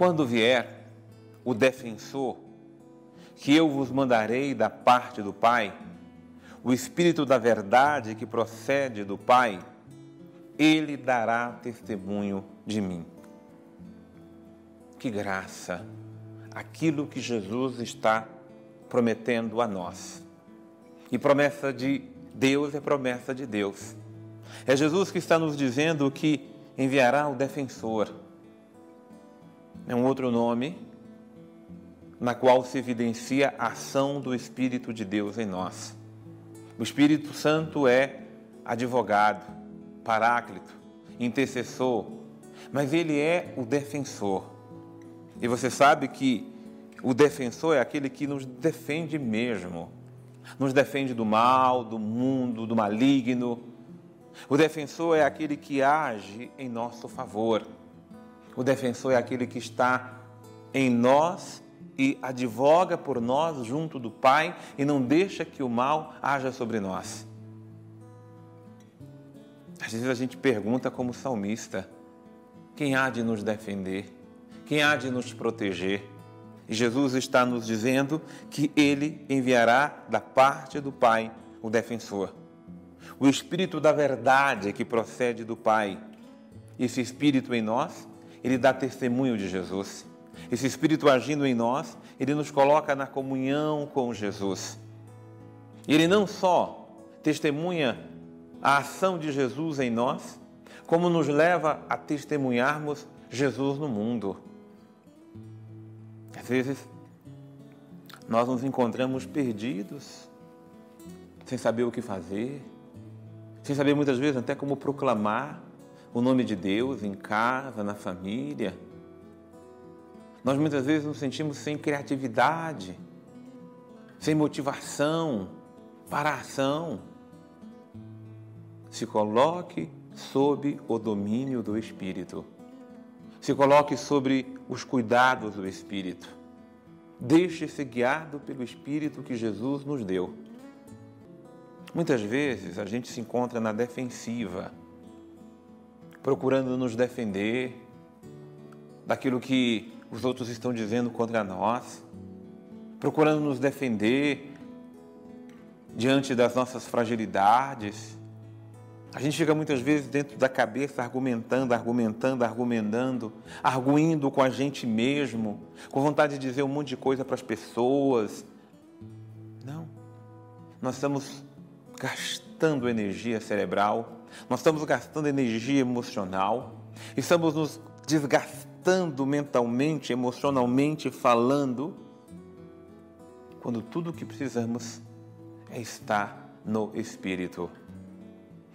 quando vier o defensor, que eu vos mandarei da parte do Pai, o Espírito da verdade que procede do Pai, ele dará testemunho de mim. Que graça! Aquilo que Jesus está prometendo a nós. E promessa de Deus é promessa de Deus. É Jesus que está nos dizendo que enviará o defensor. É um outro nome na qual se evidencia a ação do Espírito de Deus em nós. O Espírito Santo é advogado, paráclito, intercessor, mas ele é o defensor. E você sabe que o defensor é aquele que nos defende mesmo. Nos defende do mal, do mundo, do maligno. O defensor é aquele que age em nosso favor. O defensor é aquele que está em nós e advoga por nós junto do Pai e não deixa que o mal haja sobre nós. Às vezes a gente pergunta como salmista: quem há de nos defender? Quem há de nos proteger? E Jesus está nos dizendo que ele enviará da parte do Pai o defensor. O Espírito da verdade que procede do Pai. Esse Espírito em nós, ele dá testemunho de Jesus. Esse Espírito agindo em nós, ele nos coloca na comunhão com Jesus. Ele não só testemunha a ação de Jesus em nós, como nos leva a testemunharmos Jesus no mundo. Às vezes, nós nos encontramos perdidos, sem saber o que fazer, sem saber muitas vezes até como proclamar o nome de Deus em casa, na família. Nós muitas vezes nos sentimos sem criatividade, sem motivação para a ação. Se coloque sob o domínio do Espírito se coloque sobre os cuidados do Espírito. Deixe-se guiado pelo Espírito que Jesus nos deu. Muitas vezes a gente se encontra na defensiva, procurando nos defender daquilo que os outros estão dizendo contra nós, procurando nos defender diante das nossas fragilidades a gente fica muitas vezes dentro da cabeça argumentando, argumentando, argumentando, arguindo com a gente mesmo, com vontade de dizer um monte de coisa para as pessoas. Não. Nós estamos gastando energia cerebral, nós estamos gastando energia emocional, estamos nos desgastando mentalmente, emocionalmente falando, quando tudo o que precisamos é estar no Espírito.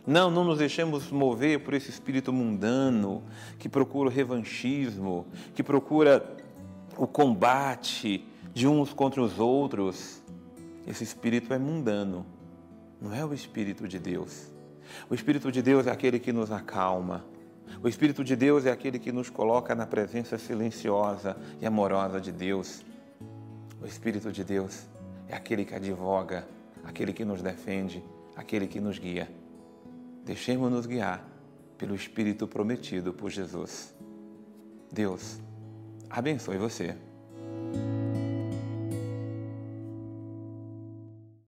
Não, não nos deixemos mover por esse espírito mundano que procura o revanchismo, que procura o combate de uns contra os outros. Esse espírito é mundano, não é o espírito de Deus. O espírito de Deus é aquele que nos acalma. O espírito de Deus é aquele que nos coloca na presença silenciosa e amorosa de Deus. O espírito de Deus é aquele que advoga, aquele que nos defende, aquele que nos guia. Deixemos-nos guiar pelo Espírito prometido por Jesus. Deus abençoe você.